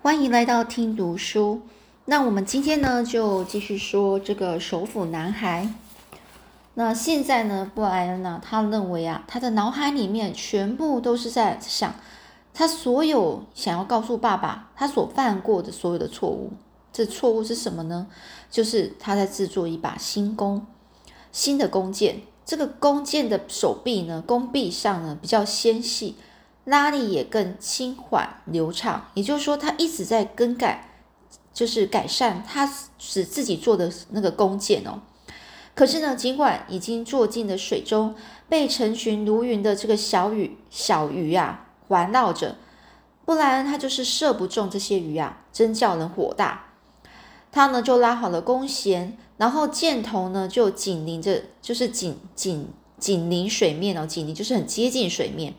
欢迎来到听读书。那我们今天呢，就继续说这个首府男孩。那现在呢，布莱恩呢，他认为啊，他的脑海里面全部都是在想他所有想要告诉爸爸他所犯过的所有的错误。这错误是什么呢？就是他在制作一把新弓，新的弓箭。这个弓箭的手臂呢，弓臂上呢比较纤细。拉力也更轻缓流畅，也就是说，他一直在更改，就是改善他使自己做的那个弓箭哦。可是呢，尽管已经坐进了水中，被成群如云的这个小鱼小鱼啊环绕着，布莱恩他就是射不中这些鱼啊，真叫人火大。他呢就拉好了弓弦，然后箭头呢就紧邻着，就是紧紧紧邻水面哦，紧邻就是很接近水面。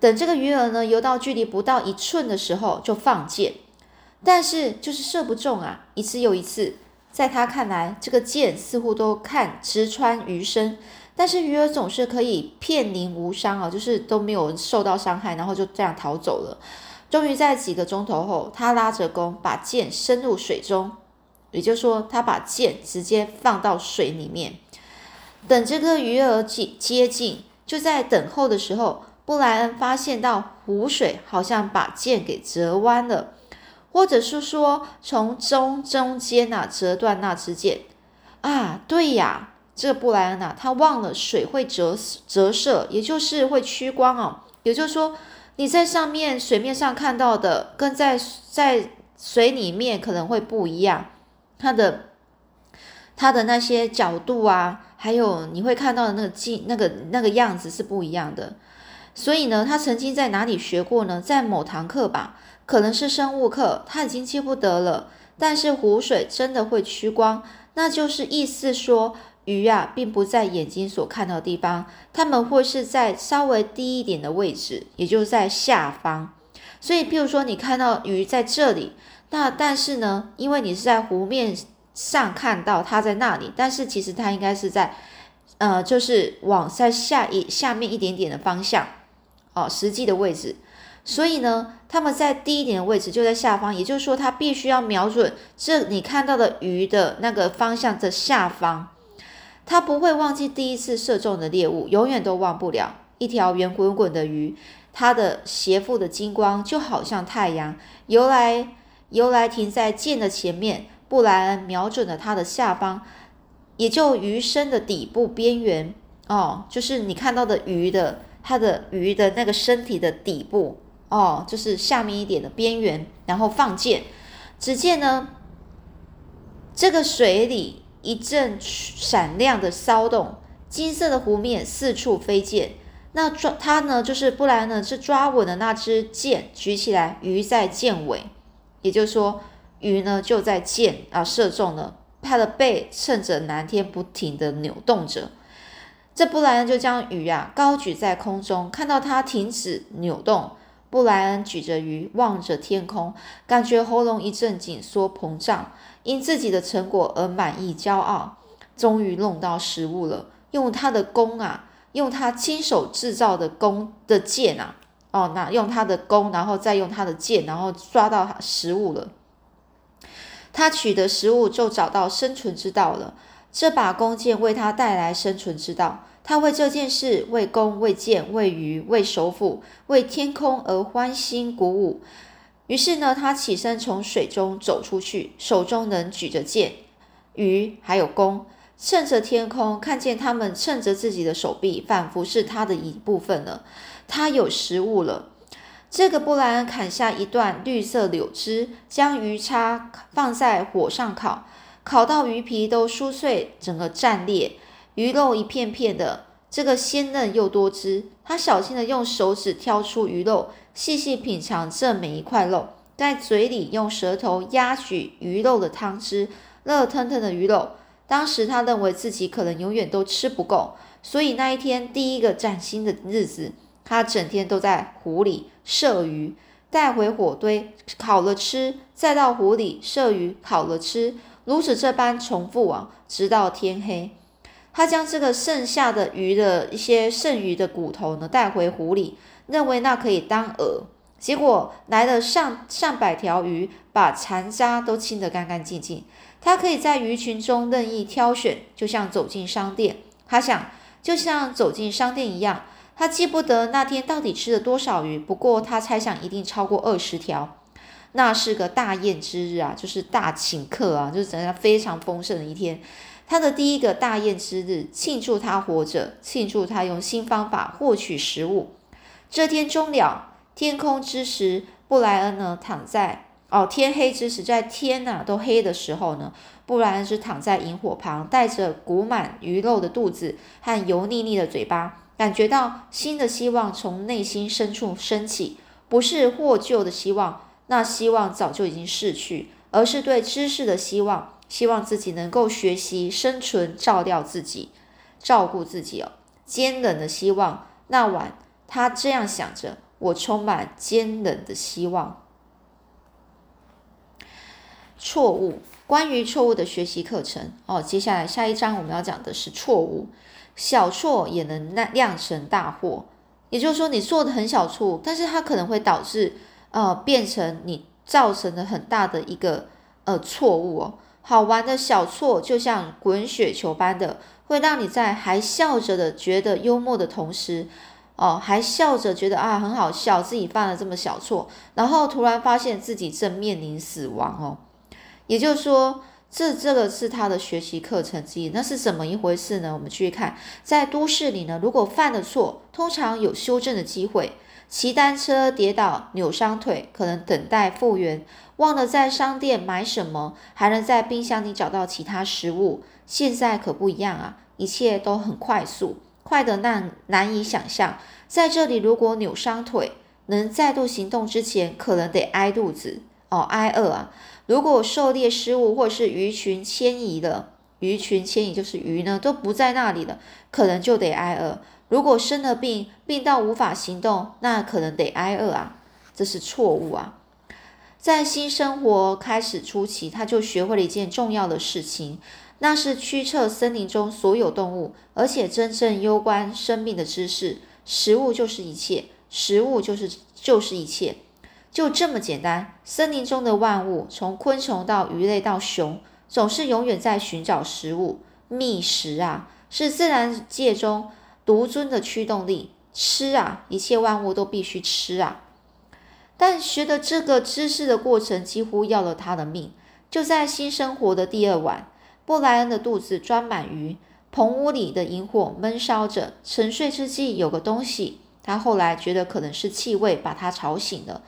等这个鱼儿呢游到距离不到一寸的时候，就放箭，但是就是射不中啊！一次又一次，在他看来，这个箭似乎都看直穿鱼身，但是鱼儿总是可以片鳞无伤啊，就是都没有受到伤害，然后就这样逃走了。终于在几个钟头后，他拉着弓把箭伸入水中，也就是说，他把箭直接放到水里面，等这个鱼儿接接近，就在等候的时候。布莱恩发现到湖水好像把剑给折弯了，或者是说从中中间呐折断那支箭啊，对呀，这个布莱恩呐，他忘了水会折折射，也就是会屈光哦。也就是说，你在上面水面上看到的，跟在在水里面可能会不一样，它的它的那些角度啊，还有你会看到的那个镜那个那个样子是不一样的。所以呢，他曾经在哪里学过呢？在某堂课吧，可能是生物课，他已经记不得了。但是湖水真的会屈光，那就是意思说，鱼啊，并不在眼睛所看到的地方，它们会是在稍微低一点的位置，也就是在下方。所以，譬如说你看到鱼在这里，那但是呢，因为你是在湖面上看到它在那里，但是其实它应该是在，呃，就是往在下一下面一点点的方向。哦，实际的位置，所以呢，他们在低一点的位置就在下方，也就是说，他必须要瞄准这你看到的鱼的那个方向的下方，他不会忘记第一次射中的猎物，永远都忘不了。一条圆滚滚的鱼，它的斜腹的金光就好像太阳，游来游来停在箭的前面。布莱恩瞄准了它的下方，也就鱼身的底部边缘。哦，就是你看到的鱼的。它的鱼的那个身体的底部哦，就是下面一点的边缘，然后放箭。只见呢，这个水里一阵闪亮的骚动，金色的湖面四处飞溅。那抓它呢，就是布莱呢，是抓稳了那只箭，举起来，鱼在箭尾，也就是说，鱼呢就在箭啊射中了，它的背趁着蓝天不停的扭动着。这布莱恩就将鱼啊高举在空中，看到它停止扭动。布莱恩举着鱼，望着天空，感觉喉咙一阵紧缩膨胀，因自己的成果而满意骄傲。终于弄到食物了，用他的弓啊，用他亲手制造的弓的箭啊，哦，那用他的弓，然后再用他的箭，然后抓到食物了。他取得食物，就找到生存之道了。这把弓箭为他带来生存之道。他为这件事，为弓，为箭，为鱼，为首府，为天空而欢欣鼓舞。于是呢，他起身从水中走出去，手中能举着箭、鱼，还有弓，趁着天空，看见他们趁着自己的手臂，仿佛是他的一部分了。他有食物了。这个布莱恩砍下一段绿色柳枝，将鱼叉放在火上烤，烤到鱼皮都酥脆，整个绽裂。鱼肉一片片的，这个鲜嫩又多汁。他小心的用手指挑出鱼肉，细细品尝这每一块肉，在嘴里用舌头压取鱼肉的汤汁，热腾腾的鱼肉。当时他认为自己可能永远都吃不够，所以那一天第一个崭新的日子，他整天都在湖里射鱼，带回火堆烤了吃，再到湖里射鱼烤了吃，如此这般重复啊，直到天黑。他将这个剩下的鱼的一些剩余的骨头呢带回湖里，认为那可以当饵。结果来了上上百条鱼，把残渣都清得干干净净。他可以在鱼群中任意挑选，就像走进商店。他想，就像走进商店一样。他记不得那天到底吃了多少鱼，不过他猜想一定超过二十条。那是个大宴之日啊，就是大请客啊，就是整个非常丰盛的一天。他的第一个大宴之日，庆祝他活着，庆祝他用新方法获取食物。这天终了，天空之时，布莱恩呢躺在哦天黑之时，在天呐都黑的时候呢，布莱恩是躺在萤火旁，带着鼓满鱼肉的肚子和油腻腻的嘴巴，感觉到新的希望从内心深处升起，不是获救的希望。那希望早就已经逝去，而是对知识的希望，希望自己能够学习生存，照料自己，照顾自己哦。坚忍的希望。那晚，他这样想着：我充满坚忍的希望。错误，关于错误的学习课程哦。接下来下一章我们要讲的是错误，小错也能酿酿成大祸。也就是说，你做的很小错，但是它可能会导致。呃，变成你造成了很大的一个呃错误哦。好玩的小错就像滚雪球般的，会让你在还笑着的觉得幽默的同时，哦，还笑着觉得啊很好笑，自己犯了这么小错，然后突然发现自己正面临死亡哦。也就是说，这这个是他的学习课程之一。那是怎么一回事呢？我们继续看，在都市里呢，如果犯了错，通常有修正的机会。骑单车跌倒扭伤腿，可能等待复原；忘了在商店买什么，还能在冰箱里找到其他食物。现在可不一样啊，一切都很快速，快得难难以想象。在这里，如果扭伤腿，能再度行动之前，可能得挨肚子哦，挨饿啊。如果狩猎失误，或是鱼群迁移了，鱼群迁移就是鱼呢都不在那里了，可能就得挨饿。如果生了病，病到无法行动，那可能得挨饿啊，这是错误啊。在新生活开始初期，他就学会了一件重要的事情，那是驱策森林中所有动物，而且真正攸关生命的知识。食物就是一切，食物就是就是一切，就这么简单。森林中的万物，从昆虫到鱼类到熊，总是永远在寻找食物。觅食啊，是自然界中。独尊的驱动力，吃啊，一切万物都必须吃啊。但学的这个知识的过程几乎要了他的命。就在新生活的第二晚，布莱恩的肚子装满鱼，棚屋里的萤火闷烧着。沉睡之际，有个东西，他后来觉得可能是气味把他吵醒了。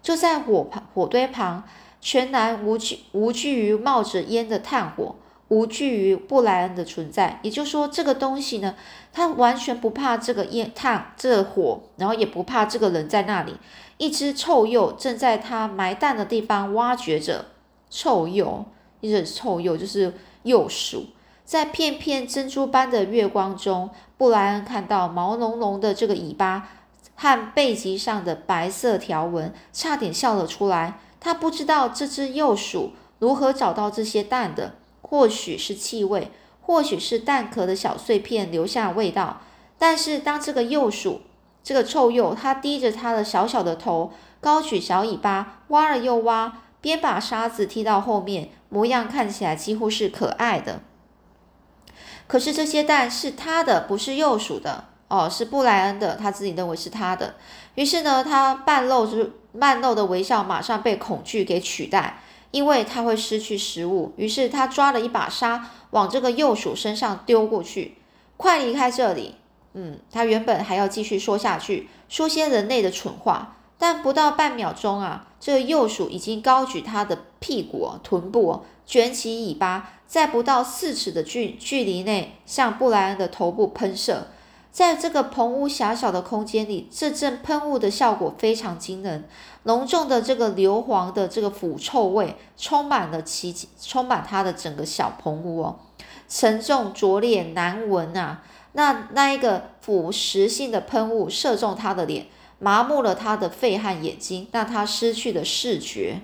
就在火旁火堆旁，全然无惧无惧于冒着烟的炭火。无惧于布莱恩的存在，也就是说，这个东西呢，他完全不怕这个烟炭、这火，然后也不怕这个人在那里。一只臭鼬正在他埋蛋的地方挖掘着。臭鼬，一只臭鼬就是鼬鼠，在片片珍珠般的月光中，布莱恩看到毛茸茸的这个尾巴和背脊上的白色条纹，差点笑了出来。他不知道这只鼬鼠如何找到这些蛋的。或许是气味，或许是蛋壳的小碎片留下味道。但是当这个幼鼠，这个臭鼬，它低着它的小小的头，高举小尾巴，挖了又挖，边把沙子踢到后面，模样看起来几乎是可爱的。可是这些蛋是他的，不是幼鼠的哦，是布莱恩的，他自己认为是他的。于是呢，他半露是半露的微笑，马上被恐惧给取代。因为他会失去食物，于是他抓了一把沙往这个幼鼠身上丢过去。快离开这里！嗯，他原本还要继续说下去，说些人类的蠢话，但不到半秒钟啊，这个幼鼠已经高举它的屁股、臀部，卷起尾巴，在不到四尺的距距离内向布莱恩的头部喷射。在这个棚屋狭小的空间里，这阵喷雾的效果非常惊人，浓重的这个硫磺的这个腐臭味充满了其充满它的整个小棚屋哦，沉重拙劣难闻啊！那那一个腐蚀性的喷雾射中他的脸，麻木了他的肺和眼睛，让他失去了视觉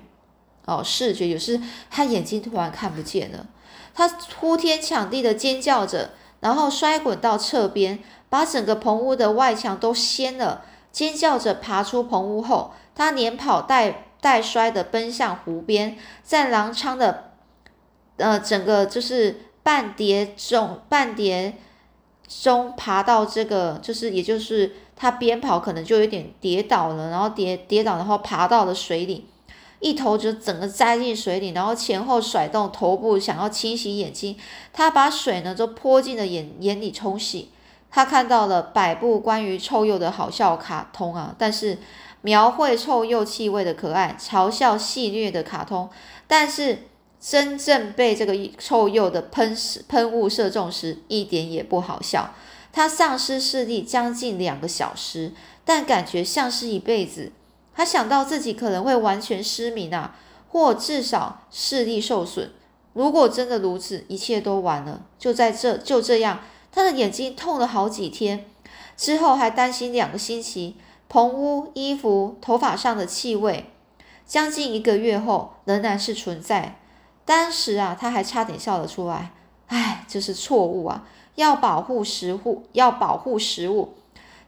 哦，视觉有时他眼睛突然看不见了，他呼天抢地的尖叫着，然后摔滚到侧边。把整个棚屋的外墙都掀了，尖叫着爬出棚屋后，他连跑带带摔的奔向湖边，在狼昌的呃整个就是半跌中半跌中爬到这个，就是也就是他边跑可能就有点跌倒了，然后跌跌倒，然后爬到了水里。一头就整个栽进水里，然后前后甩动头部，想要清洗眼睛。他把水呢都泼进了眼眼里冲洗。他看到了百部关于臭鼬的好笑卡通啊，但是描绘臭鼬气味的可爱、嘲笑戏谑的卡通，但是真正被这个臭鼬的喷喷雾射中时，一点也不好笑。他丧失视力将近两个小时，但感觉像是一辈子。他想到自己可能会完全失明啊，或至少视力受损。如果真的如此，一切都完了。就在这就这样，他的眼睛痛了好几天，之后还担心两个星期。棚屋、衣服、头发上的气味，将近一个月后仍然是存在。当时啊，他还差点笑了出来。唉，这是错误啊！要保护食物，要保护食物。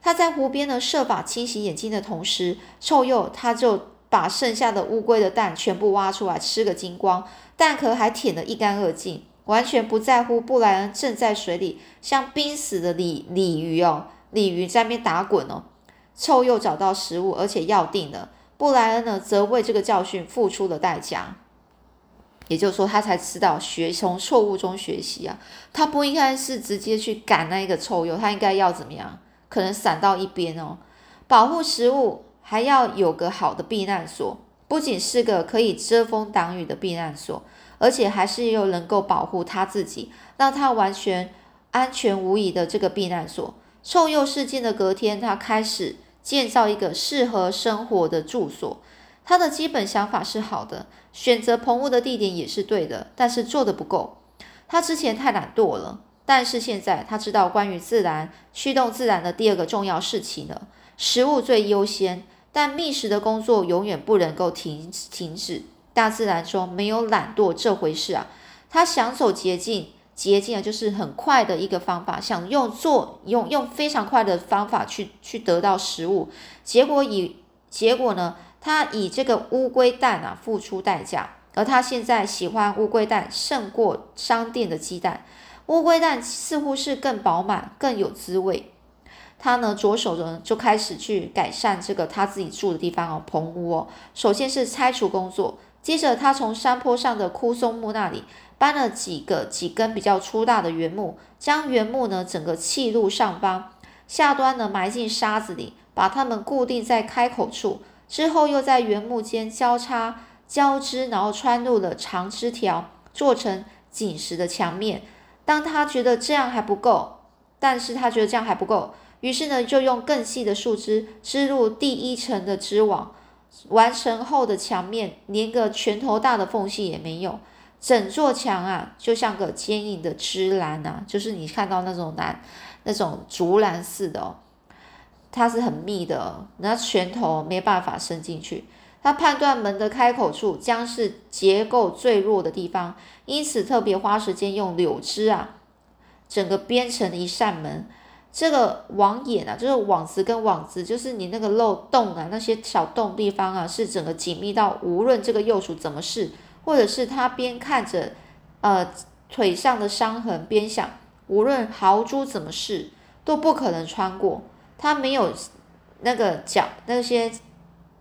他在湖边呢，设法清洗眼睛的同时，臭鼬他就把剩下的乌龟的蛋全部挖出来吃个精光，蛋壳还舔得一干二净，完全不在乎布莱恩正在水里像濒死的鲤鲤鱼哦，鲤鱼在那边打滚哦。臭鼬找到食物，而且要定了。布莱恩呢，则为这个教训付出了代价，也就是说，他才知道学从错误中学习啊，他不应该是直接去赶那一个臭鼬，他应该要怎么样？可能散到一边哦。保护食物还要有个好的避难所，不仅是个可以遮风挡雨的避难所，而且还是又能够保护他自己，让他完全安全无疑的这个避难所。臭鼬事件的隔天，他开始建造一个适合生活的住所。他的基本想法是好的，选择棚屋的地点也是对的，但是做的不够。他之前太懒惰了。但是现在他知道关于自然驱动自然的第二个重要事情了，食物最优先，但觅食的工作永远不能够停停止。大自然中没有懒惰这回事啊！他想走捷径，捷径啊就是很快的一个方法，想用做用用非常快的方法去去得到食物，结果以结果呢，他以这个乌龟蛋啊付出代价，而他现在喜欢乌龟蛋胜过商店的鸡蛋。乌龟蛋似乎是更饱满、更有滋味。他呢，着手呢就开始去改善这个他自己住的地方哦，棚屋哦。首先是拆除工作，接着他从山坡上的枯松木那里搬了几个几根比较粗大的原木，将原木呢整个砌入上方，下端呢埋进沙子里，把它们固定在开口处。之后又在原木间交叉交织，然后穿入了长枝条，做成紧实的墙面。当他觉得这样还不够，但是他觉得这样还不够，于是呢，就用更细的树枝织入第一层的织网。完成后的墙面连个拳头大的缝隙也没有，整座墙啊，就像个坚硬的枝栏啊，就是你看到那种栏，那种竹栏似的哦，它是很密的，那拳头没办法伸进去。他判断门的开口处将是结构最弱的地方，因此特别花时间用柳枝啊，整个编成一扇门。这个网眼啊，就是网子跟网子，就是你那个漏洞啊，那些小洞地方啊，是整个紧密到无论这个幼鼠怎么试，或者是他边看着呃腿上的伤痕边想，无论豪猪怎么试都不可能穿过。它没有那个脚那些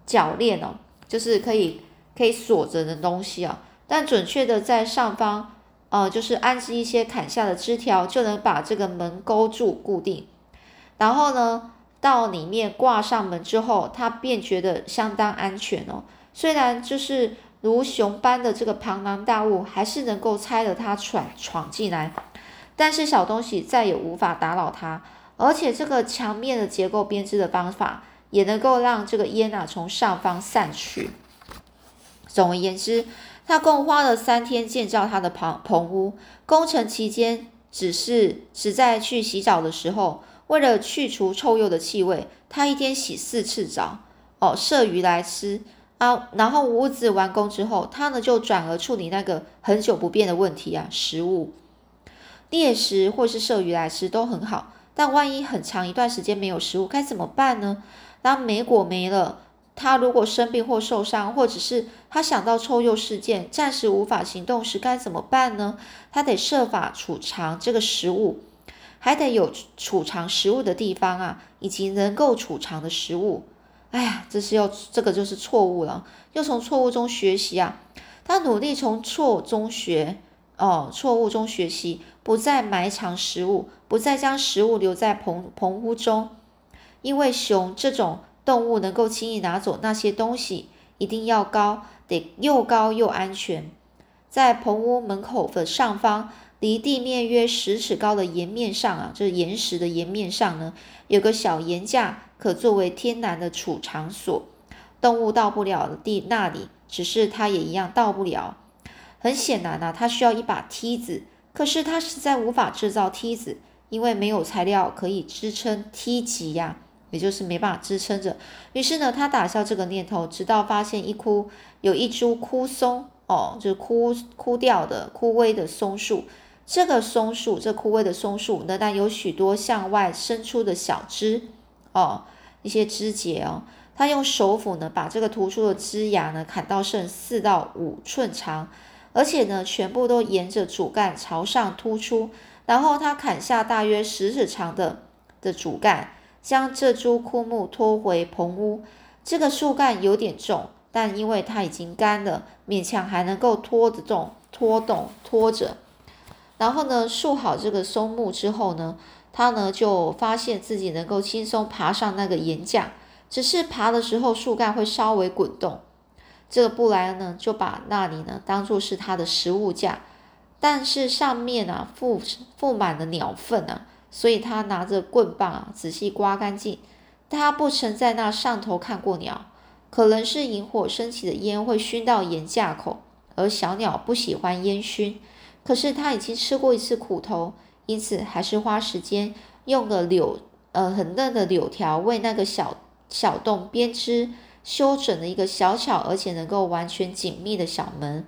铰链哦。就是可以可以锁着的东西啊，但准确的在上方，呃，就是安置一些砍下的枝条，就能把这个门勾住固定。然后呢，到里面挂上门之后，他便觉得相当安全哦。虽然就是如熊般的这个庞然大物，还是能够猜得他闯闯进来，但是小东西再也无法打扰他。而且这个墙面的结构编织的方法。也能够让这个烟啊从上方散去。总而言之，他共花了三天建造他的棚棚屋。工程期间，只是只在去洗澡的时候，为了去除臭鼬的气味，他一天洗四次澡。哦，射鱼来吃啊。然后屋子完工之后，他呢就转而处理那个很久不变的问题啊，食物猎食或是射鱼来吃都很好。但万一很长一段时间没有食物，该怎么办呢？当梅果没了，他如果生病或受伤，或者是他想到臭鼬事件，暂时无法行动时该怎么办呢？他得设法储藏这个食物，还得有储藏食物的地方啊，以及能够储藏的食物。哎呀，这是要这个就是错误了，要从错误中学习啊。他努力从错误中学，哦，错误中学习，不再埋藏食物，不再将食物留在棚棚屋中，因为熊这种动物能够轻易拿走那些东西，一定要高，得又高又安全。在棚屋门口的上方，离地面约十尺高的岩面上啊，就是岩石的岩面上呢，有个小岩架。可作为天然的储藏所，动物到不了的地那里，只是它也一样到不了。很显然呢，它需要一把梯子，可是它实在无法制造梯子，因为没有材料可以支撑梯级呀，也就是没办法支撑着。于是呢，他打消这个念头，直到发现一枯有一株枯松哦，就是枯枯掉的枯萎的松树。这个松树，这枯萎的松树，仍然有许多向外伸出的小枝哦。一些枝节哦，他用手斧呢，把这个突出的枝芽呢砍到剩四到五寸长，而且呢，全部都沿着主干朝上突出。然后他砍下大约十指长的的主干，将这株枯木拖回棚屋。这个树干有点重，但因为它已经干了，勉强还能够拖得动、拖动、拖着。然后呢，竖好这个松木之后呢。他呢就发现自己能够轻松爬上那个岩架，只是爬的时候树干会稍微滚动。这个布莱恩呢就把那里呢当做是他的食物架，但是上面啊附附满了鸟粪啊，所以他拿着棍棒啊仔细刮干净。他不曾在那上头看过鸟，可能是萤火升起的烟会熏到岩架口，而小鸟不喜欢烟熏。可是他已经吃过一次苦头。因此，还是花时间用个柳，呃，很嫩的柳条为那个小小洞编织修整了一个小巧而且能够完全紧密的小门。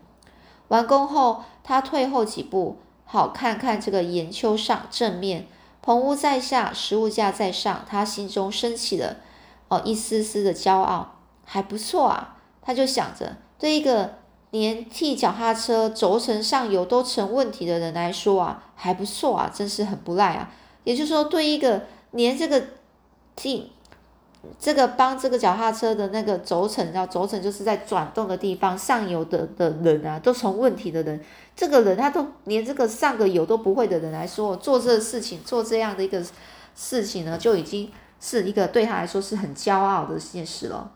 完工后，他退后几步，好看看这个岩丘上正面，棚屋在下，食物架在上，他心中升起了哦一丝丝的骄傲，还不错啊。他就想着，对一个。连替脚踏车轴承上油都成问题的人来说啊，还不错啊，真是很不赖啊。也就是说，对一个连这个替这个帮这个脚踏车的那个轴承，要轴承就是在转动的地方上油的的人啊，都成问题的人，这个人他都连这个上个油都不会的人来说，做这个事情做这样的一个事情呢，就已经是一个对他来说是很骄傲的现实了。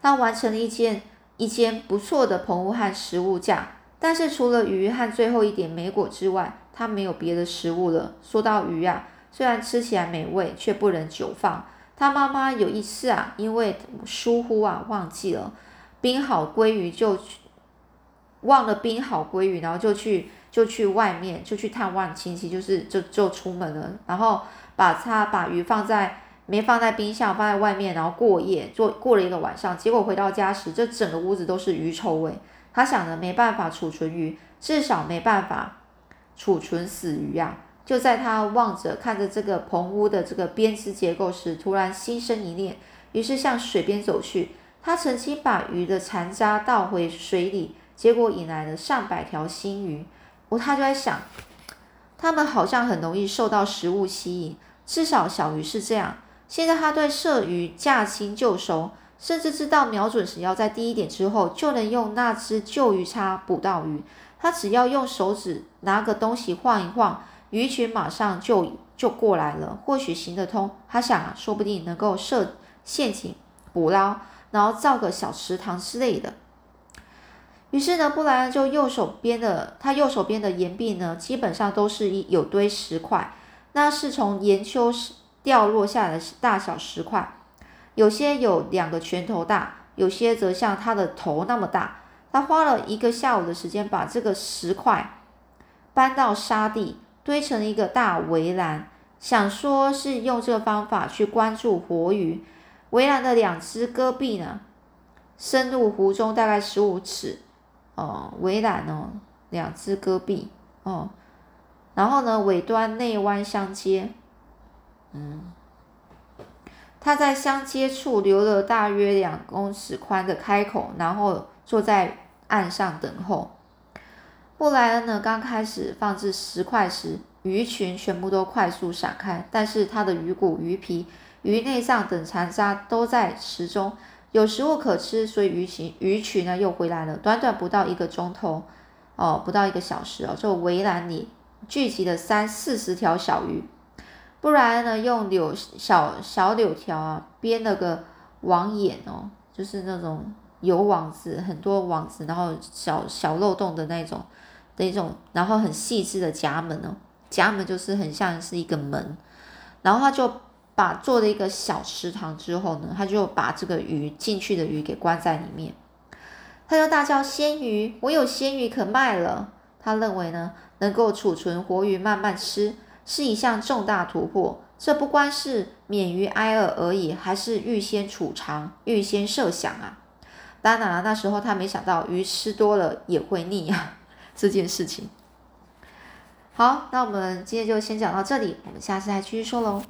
他完成了一件。一间不错的棚屋和食物架，但是除了鱼和最后一点梅果之外，他没有别的食物了。说到鱼啊，虽然吃起来美味，却不能久放。他妈妈有一次啊，因为疏忽啊，忘记了冰好鲑鱼，就忘了冰好鲑鱼，然后就去就去外面就去探望亲戚，就是就就出门了，然后把它把鱼放在。没放在冰箱，放在外面，然后过夜，做过了一个晚上。结果回到家时，这整个屋子都是鱼臭味。他想着没办法储存鱼，至少没办法储存死鱼啊！就在他望着看着这个棚屋的这个编织结构时，突然心生一念，于是向水边走去。他曾经把鱼的残渣倒回水里，结果引来了上百条新鱼。我他就在想，他们好像很容易受到食物吸引，至少小鱼是这样。现在他对射鱼驾轻就熟，甚至知道瞄准时要在低一点之后，就能用那只旧鱼叉捕到鱼。他只要用手指拿个东西晃一晃，鱼群马上就就过来了。或许行得通。他想啊，说不定能够设陷阱捕捞，然后造个小池塘之类的。于是呢，布莱恩就右手边的他右手边的岩壁呢，基本上都是一有堆石块，那是从岩丘掉落下来的大小石块，有些有两个拳头大，有些则像他的头那么大。他花了一个下午的时间，把这个石块搬到沙地，堆成一个大围栏，想说是用这个方法去关注活鱼。围栏的两只戈壁呢，深入湖中大概十五尺。哦，围栏哦，两只戈壁哦，然后呢，尾端内弯相接。嗯，它在相接处留了大约两公尺宽的开口，然后坐在岸上等候。布莱恩呢，刚开始放置石块时，鱼群全部都快速闪开，但是他的鱼骨、鱼皮、鱼内脏等残渣都在池中，有食物可吃，所以鱼群鱼群呢又回来了。短短不到一个钟头，哦，不到一个小时哦，这围栏里聚集了三四十条小鱼。布莱恩呢，用柳小小柳条啊编了个网眼哦，就是那种有网子，很多网子，然后小小漏洞的那种的一种，然后很细致的夹门哦，夹门就是很像是一个门，然后他就把做了一个小池塘之后呢，他就把这个鱼进去的鱼给关在里面，他就大叫鲜鱼，我有鲜鱼可卖了。他认为呢，能够储存活鱼慢慢吃。是一项重大突破，这不光是免于挨饿而已，还是预先储藏、预先设想啊！当然了，那时候他没想到鱼吃多了也会腻啊，这件事情。好，那我们今天就先讲到这里，我们下次再继续说喽。